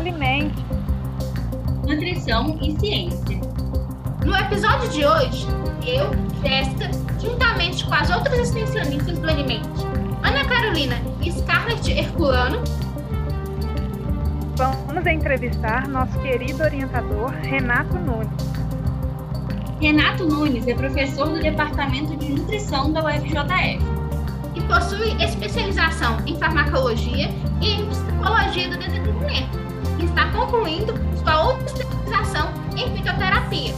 Alimente. Nutrição e ciência. No episódio de hoje, eu, Jéssica, juntamente com as outras extensionistas do Alimente, Ana Carolina e Scarlett Herculano, vamos entrevistar nosso querido orientador Renato Nunes. Renato Nunes é professor do Departamento de Nutrição da UFJF e possui especialização em farmacologia e em psicologia do desenvolvimento, está concluindo sua outra especialização em fitoterapia.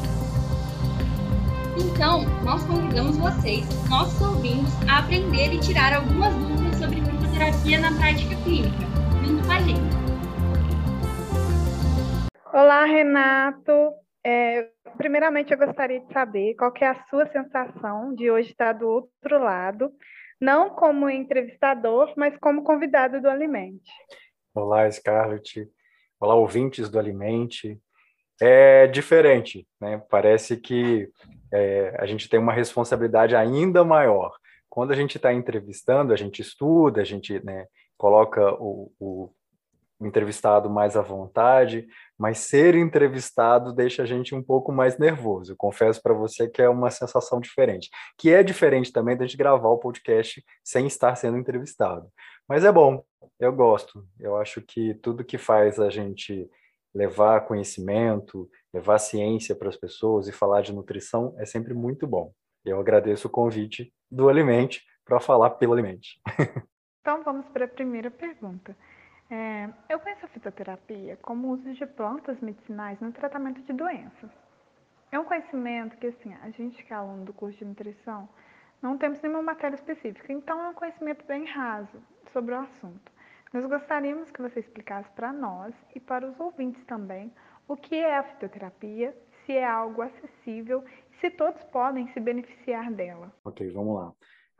Então, nós convidamos vocês, nossos ouvintes, a aprender e tirar algumas dúvidas sobre fitoterapia na prática clínica, junto com a gente. Olá, Renato. É, primeiramente, eu gostaria de saber qual é a sua sensação de hoje estar do outro lado, não como entrevistador, mas como convidado do Alimente. Olá, Scarlett. Olá, ouvintes do Alimente. É diferente, né? Parece que é, a gente tem uma responsabilidade ainda maior. Quando a gente está entrevistando, a gente estuda, a gente né, coloca o, o entrevistado mais à vontade, mas ser entrevistado deixa a gente um pouco mais nervoso. Eu confesso para você que é uma sensação diferente, que é diferente também da gente gravar o podcast sem estar sendo entrevistado. Mas é bom, eu gosto. Eu acho que tudo que faz a gente levar conhecimento, levar ciência para as pessoas e falar de nutrição é sempre muito bom. Eu agradeço o convite do Alimente para falar pelo Alimente. Então vamos para a primeira pergunta. É, eu conheço a fitoterapia como uso de plantas medicinais no tratamento de doenças. É um conhecimento que, assim, a gente que é aluno do curso de nutrição, não temos nenhuma matéria específica, então é um conhecimento bem raso sobre o assunto. Nós gostaríamos que você explicasse para nós e para os ouvintes também o que é a fitoterapia, se é algo acessível e se todos podem se beneficiar dela. Ok, vamos lá.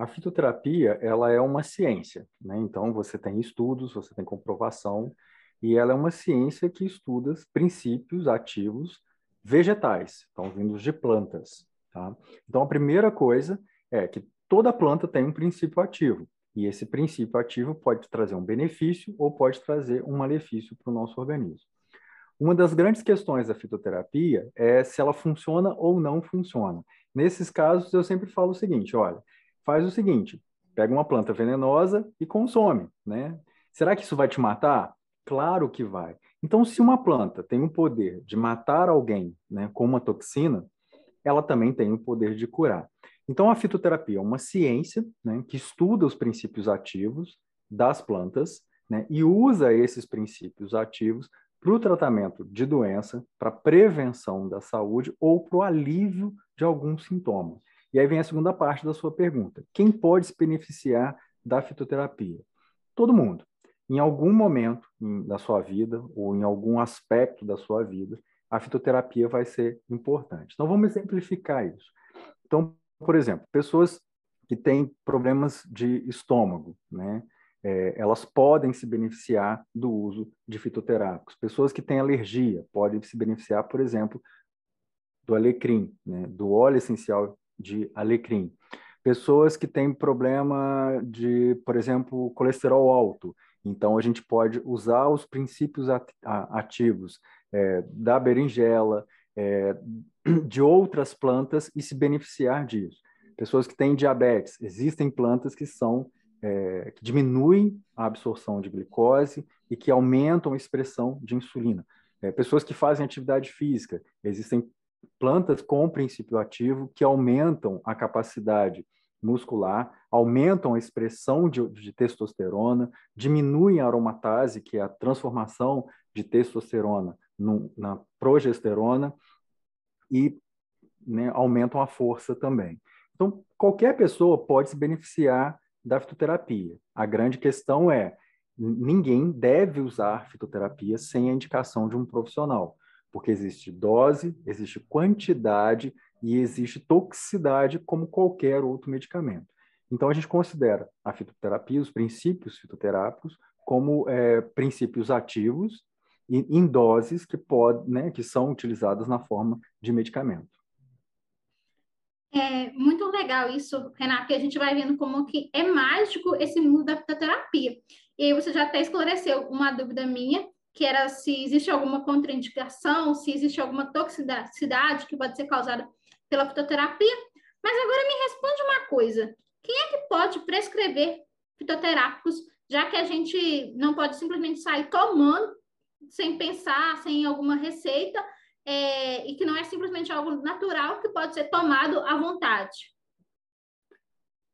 A fitoterapia, ela é uma ciência, né? Então, você tem estudos, você tem comprovação, e ela é uma ciência que estuda princípios ativos vegetais, então, vindos de plantas, tá? Então, a primeira coisa é que toda planta tem um princípio ativo, e esse princípio ativo pode trazer um benefício ou pode trazer um malefício para o nosso organismo. Uma das grandes questões da fitoterapia é se ela funciona ou não funciona. Nesses casos, eu sempre falo o seguinte: olha, faz o seguinte: pega uma planta venenosa e consome, né? Será que isso vai te matar? Claro que vai. Então, se uma planta tem o poder de matar alguém, né, com uma toxina, ela também tem o poder de curar. Então, a fitoterapia é uma ciência né, que estuda os princípios ativos das plantas né, e usa esses princípios ativos para o tratamento de doença, para prevenção da saúde ou para o alívio de alguns sintomas. E aí vem a segunda parte da sua pergunta. Quem pode se beneficiar da fitoterapia? Todo mundo. Em algum momento da sua vida ou em algum aspecto da sua vida, a fitoterapia vai ser importante. Então, vamos exemplificar isso. Então, por exemplo, pessoas que têm problemas de estômago, né? É, elas podem se beneficiar do uso de fitoterápicos. Pessoas que têm alergia podem se beneficiar, por exemplo, do alecrim, né? do óleo essencial de alecrim. Pessoas que têm problema de, por exemplo, colesterol alto. Então, a gente pode usar os princípios ativos é, da berinjela, é, de outras plantas e se beneficiar disso. Pessoas que têm diabetes, existem plantas que são é, que diminuem a absorção de glicose e que aumentam a expressão de insulina. É, pessoas que fazem atividade física, existem plantas com princípio ativo que aumentam a capacidade muscular, aumentam a expressão de, de, testosterona, diminuem a aromatase, que é a transformação de testosterona no, na progesterona, e né, aumentam a força também. Então, qualquer pessoa pode se beneficiar da fitoterapia. A grande questão é: ninguém deve usar fitoterapia sem a indicação de um profissional porque existe dose, existe quantidade e existe toxicidade como qualquer outro medicamento. Então a gente considera a fitoterapia, os princípios fitoterápicos, como é, princípios ativos em doses que pode, né, que são utilizadas na forma de medicamento. É muito legal isso, Renato, que a gente vai vendo como que é mágico esse mundo da fitoterapia. E você já até esclareceu uma dúvida minha, que era se existe alguma contraindicação, se existe alguma toxicidade que pode ser causada pela fitoterapia. Mas agora me responde uma coisa: quem é que pode prescrever fitoterápicos, já que a gente não pode simplesmente sair tomando sem pensar, sem alguma receita, é, e que não é simplesmente algo natural que pode ser tomado à vontade?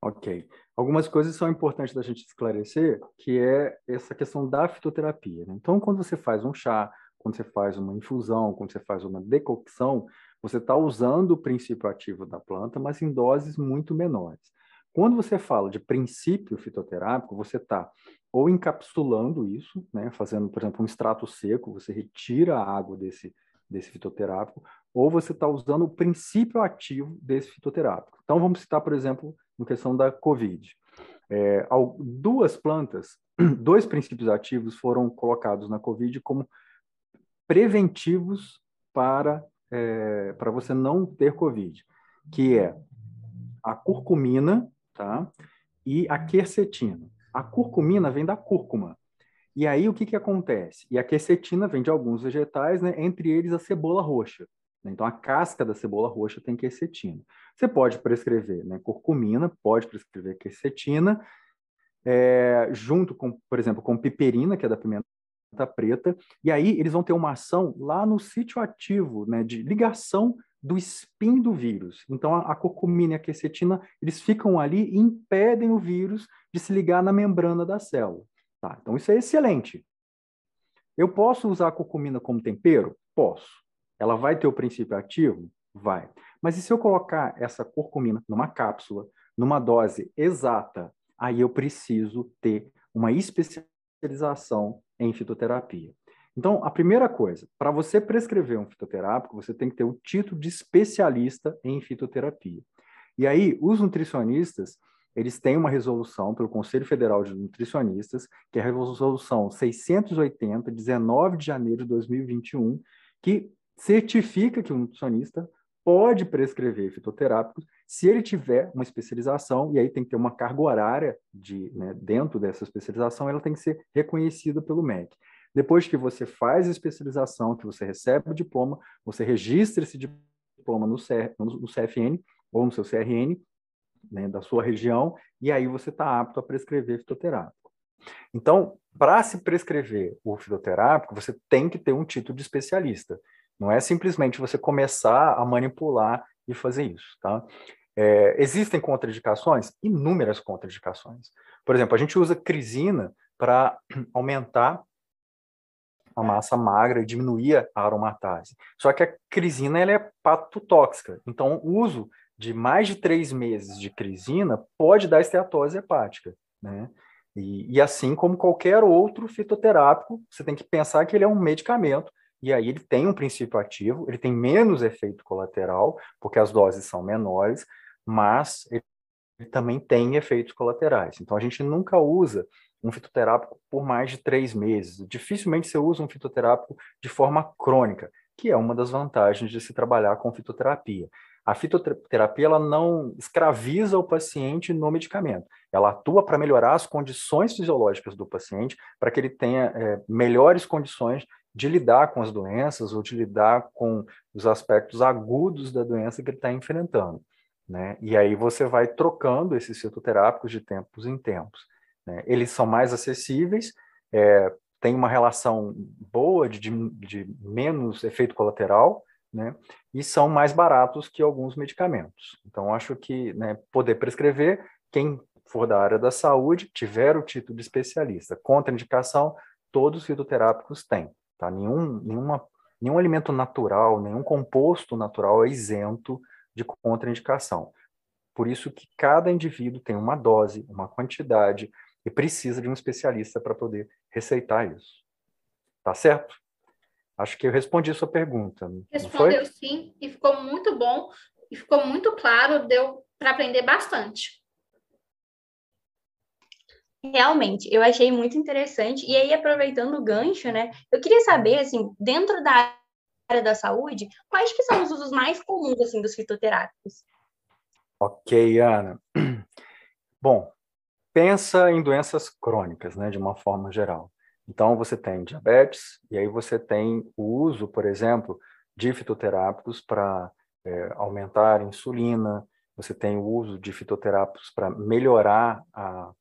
Ok. Algumas coisas são importantes da gente esclarecer, que é essa questão da fitoterapia. Né? Então, quando você faz um chá, quando você faz uma infusão, quando você faz uma decocção, você está usando o princípio ativo da planta, mas em doses muito menores. Quando você fala de princípio fitoterápico, você está ou encapsulando isso, né, fazendo, por exemplo, um extrato seco, você retira a água desse, desse fitoterápico, ou você está usando o princípio ativo desse fitoterápico. Então, vamos citar, por exemplo, no questão da COVID. É, duas plantas, dois princípios ativos foram colocados na COVID como preventivos para, é, para você não ter COVID, que é a curcumina tá? e a quercetina. A curcumina vem da cúrcuma. E aí o que, que acontece? E a quercetina vem de alguns vegetais, né? entre eles a cebola roxa. Né? Então, a casca da cebola roxa tem quercetina. Você pode prescrever né, curcumina, pode prescrever quercetina, é, junto com, por exemplo, com piperina, que é da pimenta preta, e aí eles vão ter uma ação lá no sítio ativo, né, de ligação do spin do vírus. Então, a, a curcumina e a quercetina, eles ficam ali e impedem o vírus de se ligar na membrana da célula. Tá, então, isso é excelente. Eu posso usar a curcumina como tempero? Posso. Ela vai ter o princípio ativo? Vai. Mas e se eu colocar essa curcumina numa cápsula, numa dose exata, aí eu preciso ter uma especialização em fitoterapia. Então, a primeira coisa, para você prescrever um fitoterápico, você tem que ter o título de especialista em fitoterapia. E aí, os nutricionistas, eles têm uma resolução pelo Conselho Federal de Nutricionistas, que é a resolução 680, 19 de janeiro de 2021, que certifica que o nutricionista pode prescrever fitoterápicos se ele tiver uma especialização, e aí tem que ter uma carga horária de, né, dentro dessa especialização, ela tem que ser reconhecida pelo MEC. Depois que você faz a especialização, que você recebe o diploma, você registra esse diploma no, CR, no CFN ou no seu CRN, né, da sua região, e aí você está apto a prescrever fitoterápico. Então, para se prescrever o fitoterápico, você tem que ter um título de especialista. Não é simplesmente você começar a manipular e fazer isso, tá? É, existem contraindicações? Inúmeras contraindicações. Por exemplo, a gente usa crisina para aumentar a massa magra e diminuir a aromatase. Só que a crisina ela é patotóxica. Então, o uso de mais de três meses de crisina pode dar esteatose hepática, né? E, e assim como qualquer outro fitoterápico, você tem que pensar que ele é um medicamento e aí ele tem um princípio ativo, ele tem menos efeito colateral, porque as doses são menores, mas ele também tem efeitos colaterais. Então a gente nunca usa um fitoterápico por mais de três meses. Dificilmente você usa um fitoterápico de forma crônica, que é uma das vantagens de se trabalhar com fitoterapia. A fitoterapia ela não escraviza o paciente no medicamento. Ela atua para melhorar as condições fisiológicas do paciente, para que ele tenha é, melhores condições de lidar com as doenças ou de lidar com os aspectos agudos da doença que ele está enfrentando. Né? E aí você vai trocando esses fitoterápicos de tempos em tempos. Né? Eles são mais acessíveis, é, tem uma relação boa de, de, de menos efeito colateral, né? E são mais baratos que alguns medicamentos. Então, acho que né, poder prescrever, quem for da área da saúde, tiver o título de especialista. Contraindicação, todos os fitoterápicos têm. Tá? Nenhum, nenhuma, nenhum alimento natural, nenhum composto natural é isento de contraindicação. Por isso que cada indivíduo tem uma dose, uma quantidade, e precisa de um especialista para poder receitar isso. Tá certo? Acho que eu respondi a sua pergunta. Respondeu sim, e ficou muito bom, e ficou muito claro, deu para aprender bastante. Realmente, eu achei muito interessante. E aí, aproveitando o gancho, né? Eu queria saber, assim, dentro da área da saúde, quais que são os usos mais comuns, assim, dos fitoterápicos? Ok, Ana. Bom, pensa em doenças crônicas, né, de uma forma geral. Então, você tem diabetes, e aí você tem o uso, por exemplo, de fitoterápicos para é, aumentar a insulina, você tem o uso de fitoterápicos para melhorar a,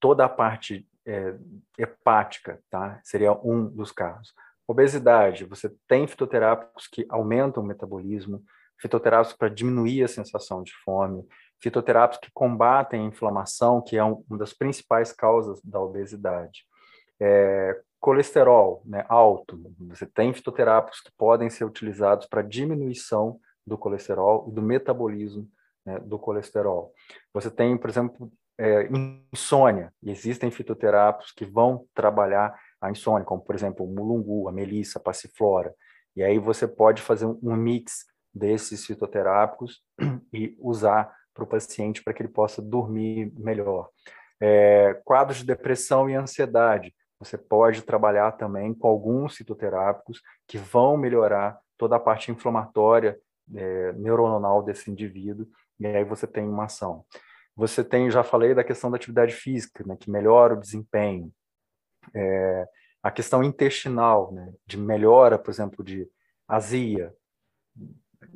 toda a parte é, hepática, tá? Seria um dos casos. Obesidade, você tem fitoterápicos que aumentam o metabolismo, fitoterápicos para diminuir a sensação de fome, fitoterápicos que combatem a inflamação, que é uma das principais causas da obesidade. É, colesterol né, alto, você tem fitoterápicos que podem ser utilizados para diminuição do colesterol e do metabolismo né, do colesterol. Você tem, por exemplo, é, insônia, e existem fitoterápicos que vão trabalhar a insônia, como, por exemplo, o mulungu, a melissa, a passiflora. E aí você pode fazer um mix desses fitoterápicos e usar para o paciente para que ele possa dormir melhor. É, quadros de depressão e ansiedade. Você pode trabalhar também com alguns fitoterápicos que vão melhorar toda a parte inflamatória é, neuronal desse indivíduo, e aí você tem uma ação. Você tem, já falei da questão da atividade física, né, que melhora o desempenho. É, a questão intestinal, né, de melhora, por exemplo, de azia,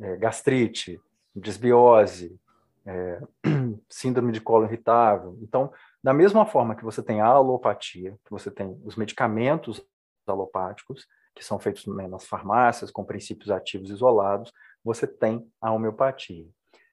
é, gastrite, desbiose, é, síndrome de colo irritável. Então, da mesma forma que você tem a alopatia, que você tem os medicamentos alopáticos, que são feitos né, nas farmácias com princípios ativos isolados, você tem a homeopatia.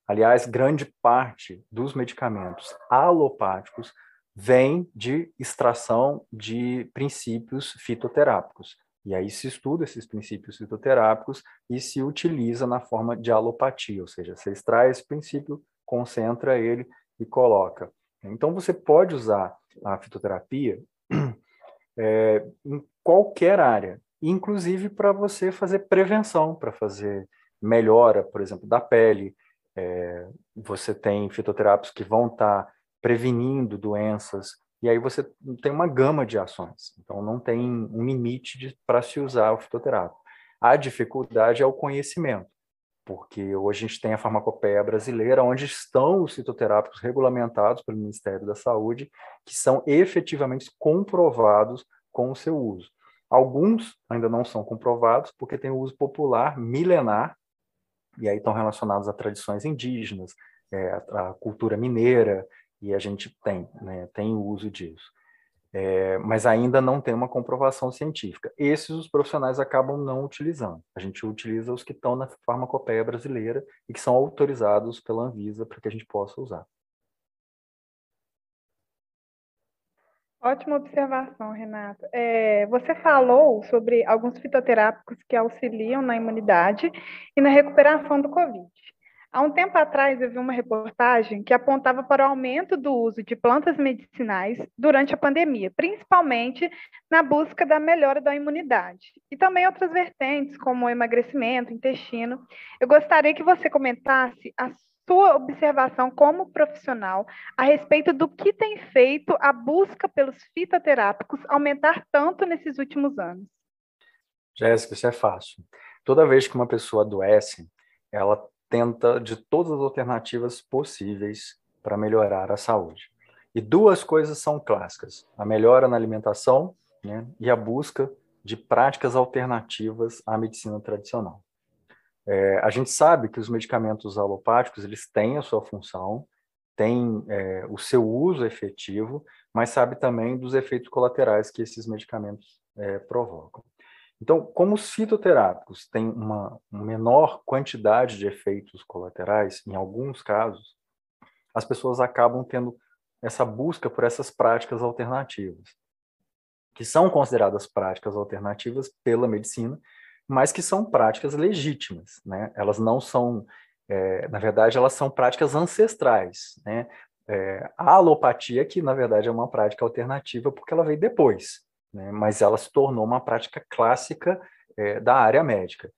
Aliás, grande parte dos medicamentos alopáticos vem de extração de princípios fitoterápicos. E aí se estuda esses princípios fitoterápicos e se utiliza na forma de alopatia, ou seja, você extrai esse princípio, concentra ele e coloca. Então você pode usar a fitoterapia é, em qualquer área, inclusive para você fazer prevenção, para fazer melhora, por exemplo, da pele. É, você tem fitoterápicos que vão estar tá prevenindo doenças, e aí você tem uma gama de ações. Então não tem um limite para se usar o fitoterápico. A dificuldade é o conhecimento, porque hoje a gente tem a farmacopeia brasileira, onde estão os fitoterápicos regulamentados pelo Ministério da Saúde, que são efetivamente comprovados com o seu uso. Alguns ainda não são comprovados, porque tem o uso popular milenar, e aí estão relacionados a tradições indígenas, é, a cultura mineira, e a gente tem, né, tem o uso disso. É, mas ainda não tem uma comprovação científica. Esses os profissionais acabam não utilizando. A gente utiliza os que estão na farmacopeia brasileira e que são autorizados pela Anvisa para que a gente possa usar. Ótima observação, Renato. É, você falou sobre alguns fitoterápicos que auxiliam na imunidade e na recuperação do Covid. Há um tempo atrás, eu vi uma reportagem que apontava para o aumento do uso de plantas medicinais durante a pandemia, principalmente na busca da melhora da imunidade. E também outras vertentes, como emagrecimento, intestino. Eu gostaria que você comentasse a sua observação como profissional a respeito do que tem feito a busca pelos fitoterápicos aumentar tanto nesses últimos anos. Jéssica, isso é fácil. Toda vez que uma pessoa adoece, ela tenta de todas as alternativas possíveis para melhorar a saúde. E duas coisas são clássicas: a melhora na alimentação né, e a busca de práticas alternativas à medicina tradicional. É, a gente sabe que os medicamentos alopáticos eles têm a sua função, têm é, o seu uso efetivo, mas sabe também dos efeitos colaterais que esses medicamentos é, provocam. Então, como os fitoterápicos têm uma menor quantidade de efeitos colaterais, em alguns casos, as pessoas acabam tendo essa busca por essas práticas alternativas, que são consideradas práticas alternativas pela medicina, mas que são práticas legítimas, né? Elas não são, é, na verdade, elas são práticas ancestrais, né? É, a alopatia, que na verdade é uma prática alternativa porque ela veio depois, né, mas ela se tornou uma prática clássica é, da área médica.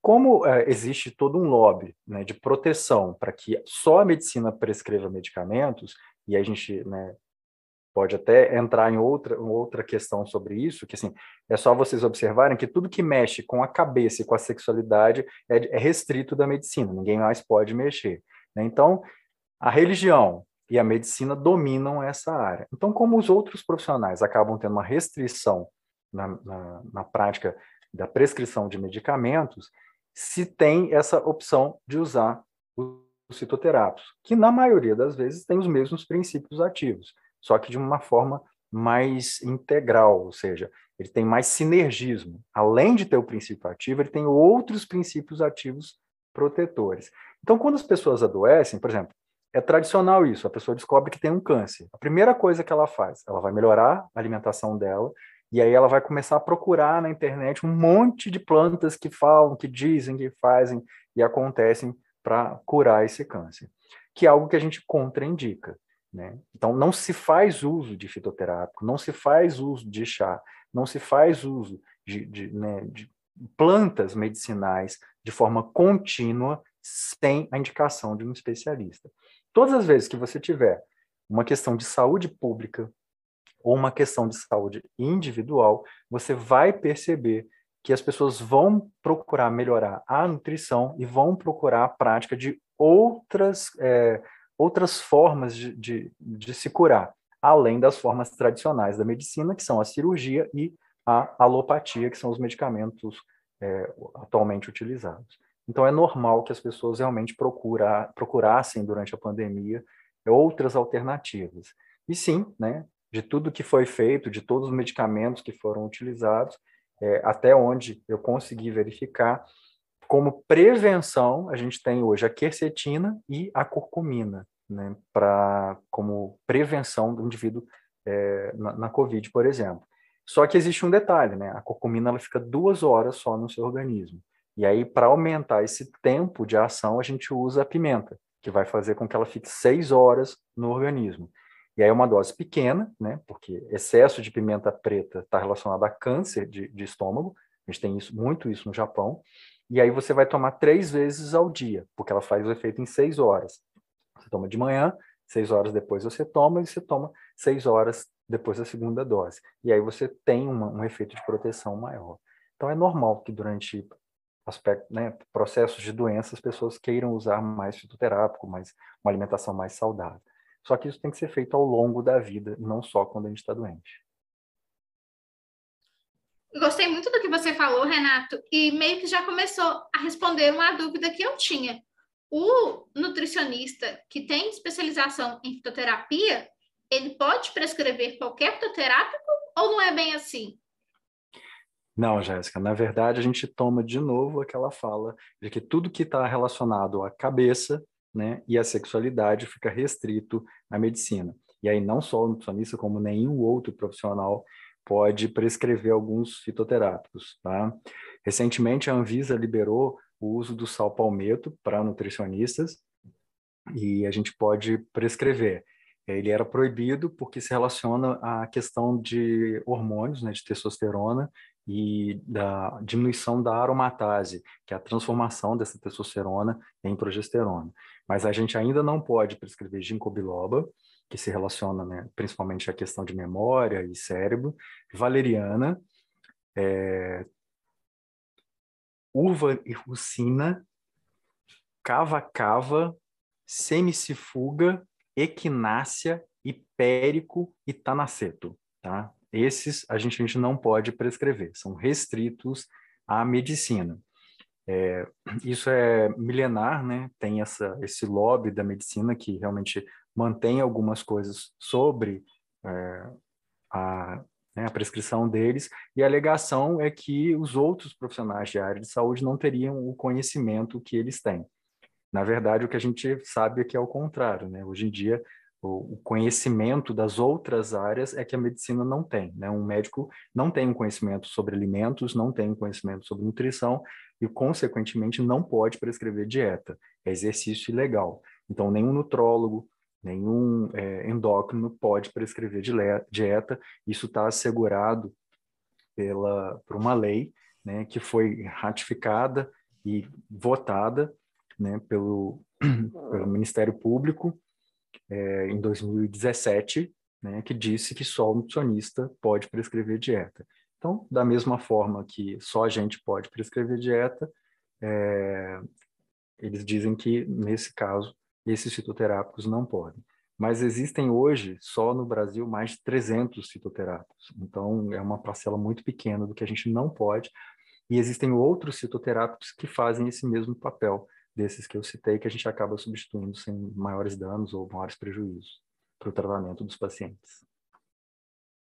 Como é, existe todo um lobby né, de proteção para que só a medicina prescreva medicamentos, e a gente né, pode até entrar em outra, outra questão sobre isso, que assim, é só vocês observarem que tudo que mexe com a cabeça e com a sexualidade é, é restrito da medicina, ninguém mais pode mexer. Né? Então, a religião, e a medicina dominam essa área. Então, como os outros profissionais acabam tendo uma restrição na, na, na prática da prescrição de medicamentos, se tem essa opção de usar os fitoterápicos, que na maioria das vezes tem os mesmos princípios ativos, só que de uma forma mais integral, ou seja, ele tem mais sinergismo. Além de ter o princípio ativo, ele tem outros princípios ativos protetores. Então, quando as pessoas adoecem, por exemplo, é tradicional isso, a pessoa descobre que tem um câncer. A primeira coisa que ela faz, ela vai melhorar a alimentação dela, e aí ela vai começar a procurar na internet um monte de plantas que falam, que dizem, que fazem e acontecem para curar esse câncer, que é algo que a gente contraindica. Né? Então, não se faz uso de fitoterápico, não se faz uso de chá, não se faz uso de, de, né, de plantas medicinais de forma contínua sem a indicação de um especialista. Todas as vezes que você tiver uma questão de saúde pública ou uma questão de saúde individual, você vai perceber que as pessoas vão procurar melhorar a nutrição e vão procurar a prática de outras é, outras formas de, de, de se curar, além das formas tradicionais da medicina, que são a cirurgia e a alopatia, que são os medicamentos é, atualmente utilizados. Então, é normal que as pessoas realmente procura, procurassem, durante a pandemia, outras alternativas. E sim, né, de tudo que foi feito, de todos os medicamentos que foram utilizados, é, até onde eu consegui verificar, como prevenção, a gente tem hoje a quercetina e a curcumina, né, para como prevenção do indivíduo é, na, na, COVID, por exemplo. Só que existe um detalhe, né? A curcumina ela fica duas horas só no seu organismo. E aí, para aumentar esse tempo de ação, a gente usa a pimenta, que vai fazer com que ela fique seis horas no organismo. E aí é uma dose pequena, né? Porque excesso de pimenta preta está relacionado a câncer de, de estômago. A gente tem isso, muito isso no Japão. E aí você vai tomar três vezes ao dia, porque ela faz o efeito em seis horas. Você toma de manhã, seis horas depois você toma, e você toma seis horas depois da segunda dose. E aí você tem uma, um efeito de proteção maior. Então é normal que durante aspecto, né, processos de doença as pessoas queiram usar mais fitoterápico, mais uma alimentação mais saudável. Só que isso tem que ser feito ao longo da vida, não só quando a gente está doente. Gostei muito do que você falou, Renato, e meio que já começou a responder uma dúvida que eu tinha o nutricionista que tem especialização em fitoterapia, ele pode prescrever qualquer fitoterápico ou não é bem assim? Não, Jéssica, na verdade a gente toma de novo aquela fala de que tudo que está relacionado à cabeça né, e à sexualidade fica restrito à medicina. E aí não só o nutricionista, como nenhum outro profissional pode prescrever alguns fitoterápicos. Tá? Recentemente a Anvisa liberou o uso do sal palmeto para nutricionistas e a gente pode prescrever. Ele era proibido porque se relaciona à questão de hormônios, né, de testosterona e da diminuição da aromatase, que é a transformação dessa testosterona em progesterona. Mas a gente ainda não pode prescrever ginkgo biloba, que se relaciona né, principalmente à questão de memória e cérebro, valeriana, é, uva e rucina, cava-cava, semicifuga, equinácea, hipérico e tanaceto. Tá? Esses a gente, a gente não pode prescrever, são restritos à medicina. É, isso é milenar, né? tem essa, esse lobby da medicina que realmente mantém algumas coisas sobre é, a né, a prescrição deles, e a alegação é que os outros profissionais de área de saúde não teriam o conhecimento que eles têm. Na verdade, o que a gente sabe é que é o contrário. Né? Hoje em dia, o, conhecimento das outras áreas é que a medicina não tem. Né? Um médico não tem um conhecimento sobre alimentos, não tem um conhecimento sobre nutrição e, consequentemente, não pode prescrever dieta. É exercício ilegal. Então, nenhum nutrólogo, Nenhum é, endócrino pode prescrever dieta. Isso está assegurado pela, por uma lei né, que foi ratificada e votada né, pelo, pelo Ministério Público é, em 2017, né, que disse que só o nutricionista pode prescrever dieta. Então, da mesma forma que só a gente pode prescrever dieta, é, eles dizem que, nesse caso, esses fitoterápicos não podem. mas existem hoje, só no Brasil, mais de 300 fitoterápicos. Então, é uma parcela muito pequena do que a gente não pode. E existem outros fitoterápicos que fazem esse mesmo papel desses que eu citei, que a gente acaba substituindo sem maiores danos ou maiores prejuízos para o tratamento dos pacientes.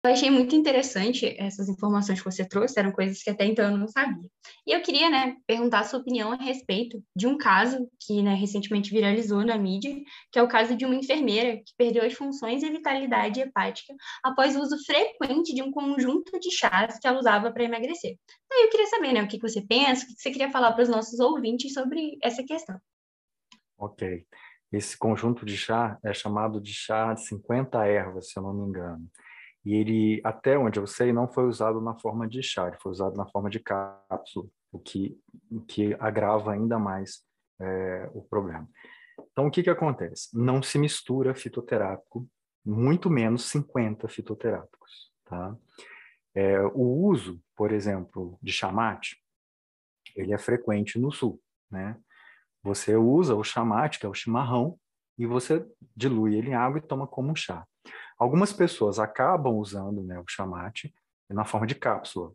Eu achei muito interessante essas informações que você trouxe, eram coisas que até então eu não sabia. E eu queria, né, perguntar a sua opinião a respeito de um caso que, né, recentemente viralizou na mídia, que é o caso de uma enfermeira que perdeu as funções e vitalidade hepática após o uso frequente de um conjunto de chás que ela usava para emagrecer. Aí eu queria saber, né, o que você pensa, o que você queria falar para os nossos ouvintes sobre essa questão. Ok. Esse conjunto de chá é chamado de chá de 50 ervas, se eu não me engano. E ele, até onde eu sei, não foi usado na forma de chá, ele foi usado na forma de cápsula, o que, o que agrava ainda mais é, o problema. Então, o que, que acontece? Não se mistura fitoterápico, muito menos 50 fitoterápicos. Tá? É, o uso, por exemplo, de chamate, ele é frequente no sul. Né? Você usa o chamate, que é o chimarrão, e você dilui ele em água e toma como chá. Algumas pessoas acabam usando né, o chamate na forma de cápsula.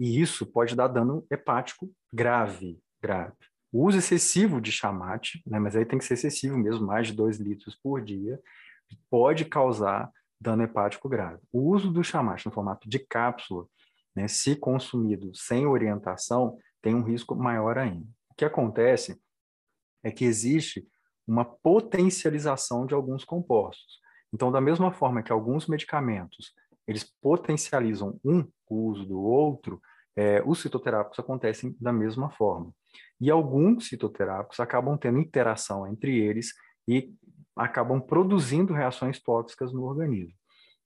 E isso pode dar dano hepático grave, grave. O uso excessivo de chamate, né, mas aí tem que ser excessivo mesmo, mais de 2 litros por dia, pode causar dano hepático grave. O uso do chamate no formato de cápsula, né, se consumido sem orientação, tem um risco maior ainda. O que acontece é que existe uma potencialização de alguns compostos. Então, da mesma forma que alguns medicamentos eles potencializam um o uso do outro, é, os citoterápicos acontecem da mesma forma. E alguns citoterápicos acabam tendo interação entre eles e acabam produzindo reações tóxicas no organismo.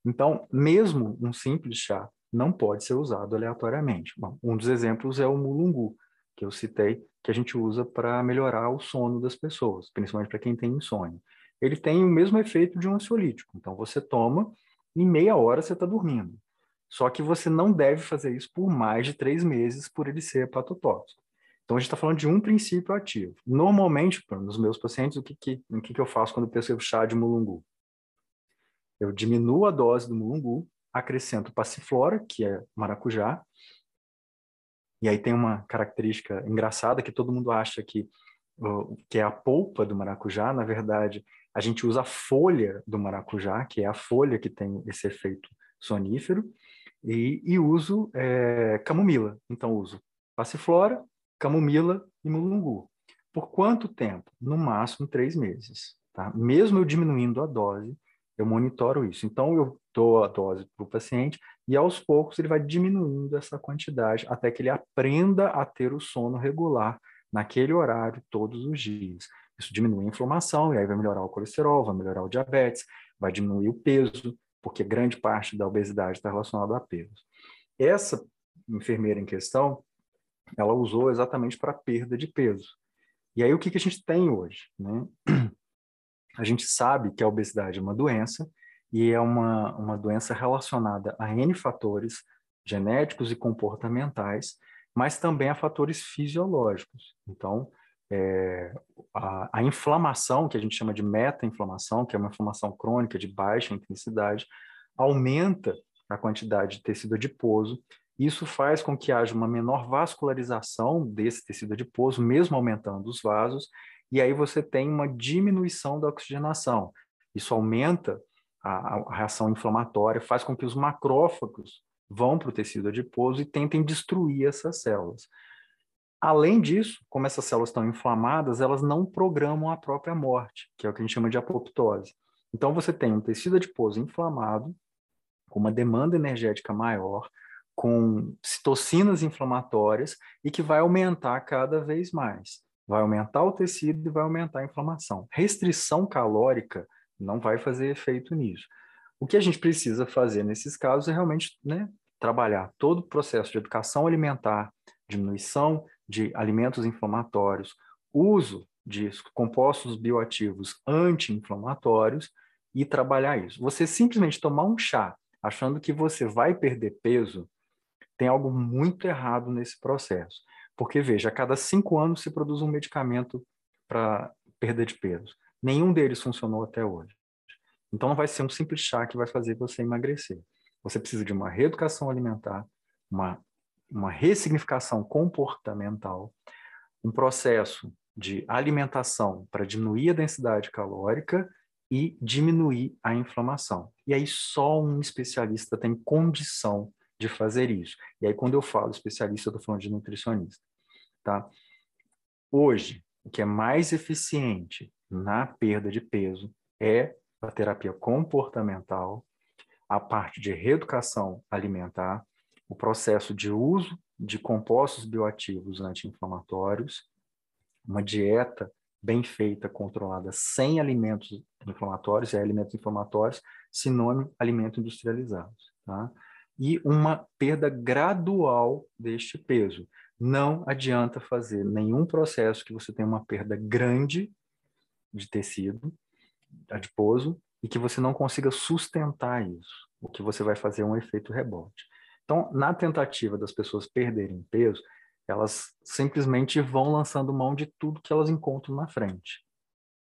Então, mesmo um simples chá não pode ser usado aleatoriamente. Bom, um dos exemplos é o mulungu, que eu citei, que a gente usa para melhorar o sono das pessoas, principalmente para quem tem insônia ele tem o mesmo efeito de um ansiolítico. Então, você toma, em meia hora você está dormindo. Só que você não deve fazer isso por mais de três meses por ele ser hepatotóxico. Então, a gente está falando de um princípio ativo. Normalmente, nos meus pacientes, o que, que, o que, que eu faço quando eu percebo chá de mulungu? Eu diminuo a dose do mulungu, acrescento passiflora, que é maracujá, e aí tem uma característica engraçada que todo mundo acha que, que é a polpa do maracujá, na verdade, a gente usa a folha do maracujá, que é a folha que tem esse efeito sonífero, e, e uso é, camomila. Então, uso passiflora, camomila e mulungu. Por quanto tempo? No máximo três meses. Tá? Mesmo eu diminuindo a dose, eu monitoro isso. Então, eu dou a dose para o paciente e, aos poucos, ele vai diminuindo essa quantidade até que ele aprenda a ter o sono regular naquele horário todos os dias. Isso diminui a inflamação, e aí vai melhorar o colesterol, vai melhorar o diabetes, vai diminuir o peso, porque grande parte da obesidade está relacionada a peso. Essa enfermeira em questão, ela usou exatamente para perda de peso. E aí o que, que a gente tem hoje? Né? A gente sabe que a obesidade é uma doença, e é uma, uma doença relacionada a N fatores genéticos e comportamentais, mas também a fatores fisiológicos. Então, é, a, a, inflamação, que a gente chama de meta-inflamação, que é uma inflamação crônica de baixa intensidade, aumenta a quantidade de tecido adiposo. Isso faz com que haja uma menor vascularização desse tecido adiposo, mesmo aumentando os vasos, e aí você tem uma diminuição da oxigenação. Isso aumenta a, a reação inflamatória, faz com que os macrófagos vão para o tecido adiposo e tentem destruir essas células. Além disso, como essas células estão inflamadas, elas não programam a própria morte, que é o que a gente chama de apoptose. Então, você tem um tecido adiposo inflamado, com uma demanda energética maior, com citocinas inflamatórias e que vai aumentar cada vez mais. Vai aumentar o tecido e vai aumentar a inflamação. Restrição calórica não vai fazer efeito nisso. O que a gente precisa fazer nesses casos é realmente né, trabalhar todo o processo de educação alimentar, diminuição de alimentos inflamatórios, uso de compostos bioativos anti-inflamatórios e trabalhar isso. Você simplesmente tomar um chá achando que você vai perder peso, tem algo muito errado nesse processo. Porque, veja, a cada cinco anos se produz um medicamento para perda de peso. Nenhum deles funcionou até hoje. Então não vai ser um simples chá que vai fazer você emagrecer. Você precisa de uma reeducação alimentar, uma, uma ressignificação comportamental, um processo de alimentação para diminuir a densidade calórica e diminuir a inflamação. E aí só um especialista tem condição de fazer isso. E aí quando eu falo especialista, eu estou falando de nutricionista. Tá? Hoje, o que é mais eficiente na perda de peso é a terapia comportamental, a parte de reeducação alimentar, o processo de uso de compostos bioativos anti-inflamatórios, uma dieta bem feita, controlada, sem alimentos inflamatórios, e alimentos inflamatórios, sinônimo alimento industrializados, tá? E uma perda gradual deste peso. Não adianta fazer nenhum processo que você tenha uma perda grande de tecido adiposo e que você não consiga sustentar isso. O que você vai fazer é um efeito rebote. Então, na tentativa das pessoas perderem peso, elas simplesmente vão lançando mão de tudo que elas encontram na frente.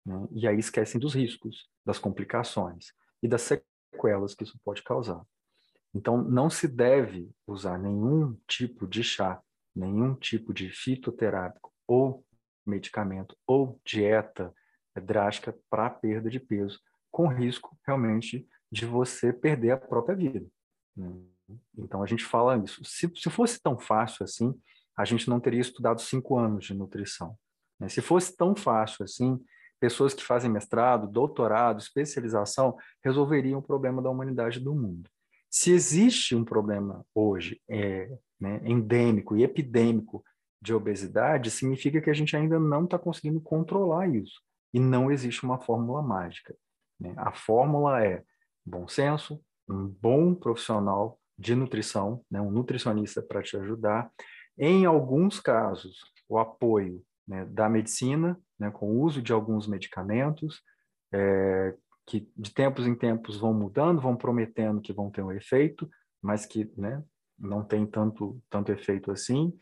Né? E aí esquecem dos riscos, das complicações e das sequelas que isso pode causar. Então, não se deve usar nenhum tipo de chá, nenhum tipo de fitoterápico ou medicamento ou dieta drástica para perda de peso, com risco realmente de você perder a própria vida. Né? Então, a gente fala isso. Se, se fosse tão fácil assim, a gente não teria estudado cinco anos de nutrição. Né? Se fosse tão fácil assim, pessoas que fazem mestrado, doutorado, especialização, resolveriam o problema da humanidade do mundo. Se existe um problema hoje é, né, endêmico e epidêmico de obesidade, significa que a gente ainda não está conseguindo controlar isso. E não existe uma fórmula mágica. Né? A fórmula é bom senso, um bom profissional de nutrição, né, um nutricionista para te ajudar, em alguns casos, o apoio né, da medicina, né, com o uso de alguns medicamentos, é, que de tempos em tempos vão mudando, vão prometendo que vão ter um efeito, mas que né, não tem tanto, tanto efeito assim.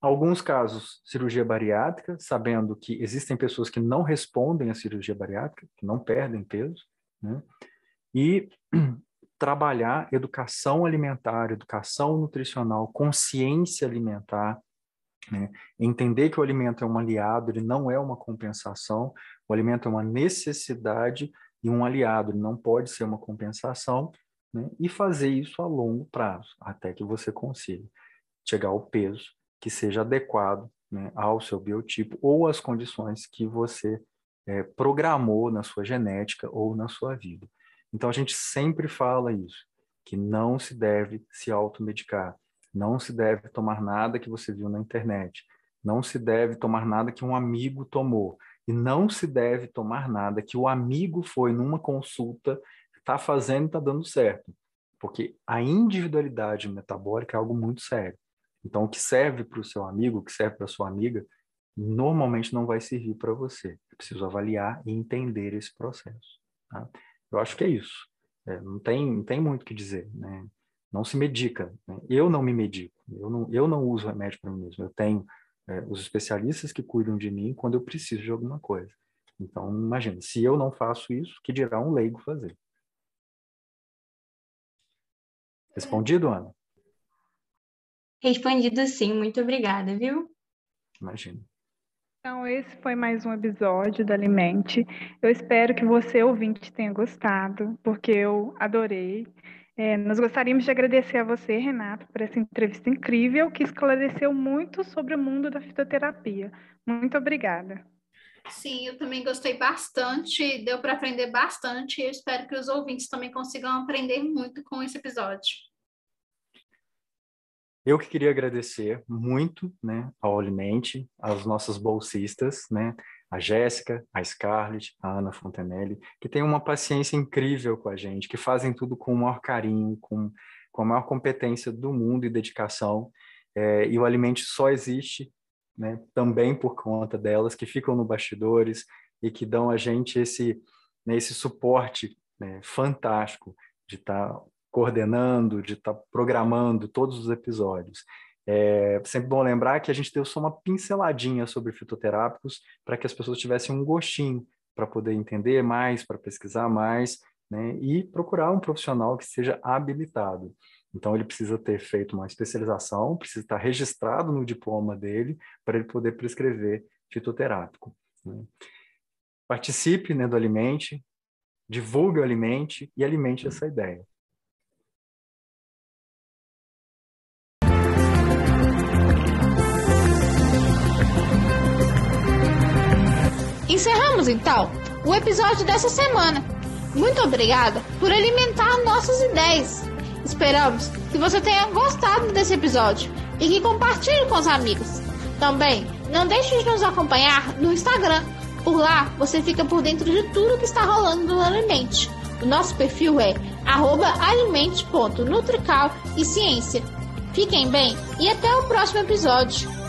Alguns casos, cirurgia bariátrica, sabendo que existem pessoas que não respondem à cirurgia bariátrica, que não perdem peso, né? e trabalhar educação alimentar, educação nutricional, consciência alimentar, né? entender que o alimento é um aliado, ele não é uma compensação, o alimento é uma necessidade e um aliado, ele não pode ser uma compensação, né? e fazer isso a longo prazo, até que você consiga chegar ao peso que seja adequado né, ao seu biotipo ou às condições que você é, programou na sua genética ou na sua vida. Então a gente sempre fala isso, que não se deve se automedicar, não se deve tomar nada que você viu na internet, não se deve tomar nada que um amigo tomou e não se deve tomar nada que o amigo foi numa consulta, está fazendo e está dando certo, porque a individualidade metabólica é algo muito sério. Então o que serve para o seu amigo, o que serve para sua amiga, normalmente não vai servir para você. É preciso avaliar e entender esse processo. Tá? Eu acho que é isso. É, não, tem, não tem muito o que dizer. Né? Não se medica. Né? Eu não me medico. Eu não, eu não uso remédio para mim mesmo. Eu tenho é, os especialistas que cuidam de mim quando eu preciso de alguma coisa. Então, imagina, se eu não faço isso, que dirá um leigo fazer? Respondido, Ana? Respondido sim, muito obrigada, viu? Imagina. Então, esse foi mais um episódio do Alimente. Eu espero que você, ouvinte, tenha gostado, porque eu adorei. É, nós gostaríamos de agradecer a você, Renato, por essa entrevista incrível que esclareceu muito sobre o mundo da fitoterapia. Muito obrigada. Sim, eu também gostei bastante, deu para aprender bastante e eu espero que os ouvintes também consigam aprender muito com esse episódio. Eu que queria agradecer muito, né, ao Alimente, às nossas bolsistas, né, a Jéssica, a Scarlett, a Ana Fontenelle, que têm uma paciência incrível com a gente, que fazem tudo com o maior carinho, com, com a maior competência do mundo e dedicação. É, e o Alimente só existe né, também por conta delas, que ficam no bastidores e que dão a gente esse, né, esse suporte né, fantástico de estar tá coordenando, de estar tá programando todos os episódios. É sempre bom lembrar que a gente deu só uma pinceladinha sobre fitoterápicos para que as pessoas tivessem um gostinho para poder entender mais, para pesquisar mais, né, e procurar um profissional que seja habilitado. Então, ele precisa ter feito uma especialização, precisa estar registrado no diploma dele para ele poder prescrever fitoterápico. Né? Participe né, do Alimente, divulgue o Alimente e alimente essa ideia. Encerramos então o episódio dessa semana. Muito obrigada por alimentar nossas ideias. Esperamos que você tenha gostado desse episódio e que compartilhe com os amigos. Também não deixe de nos acompanhar no Instagram. Por lá você fica por dentro de tudo que está rolando no Alimente. O nosso perfil é alimente.nutrical e ciência. Fiquem bem e até o próximo episódio.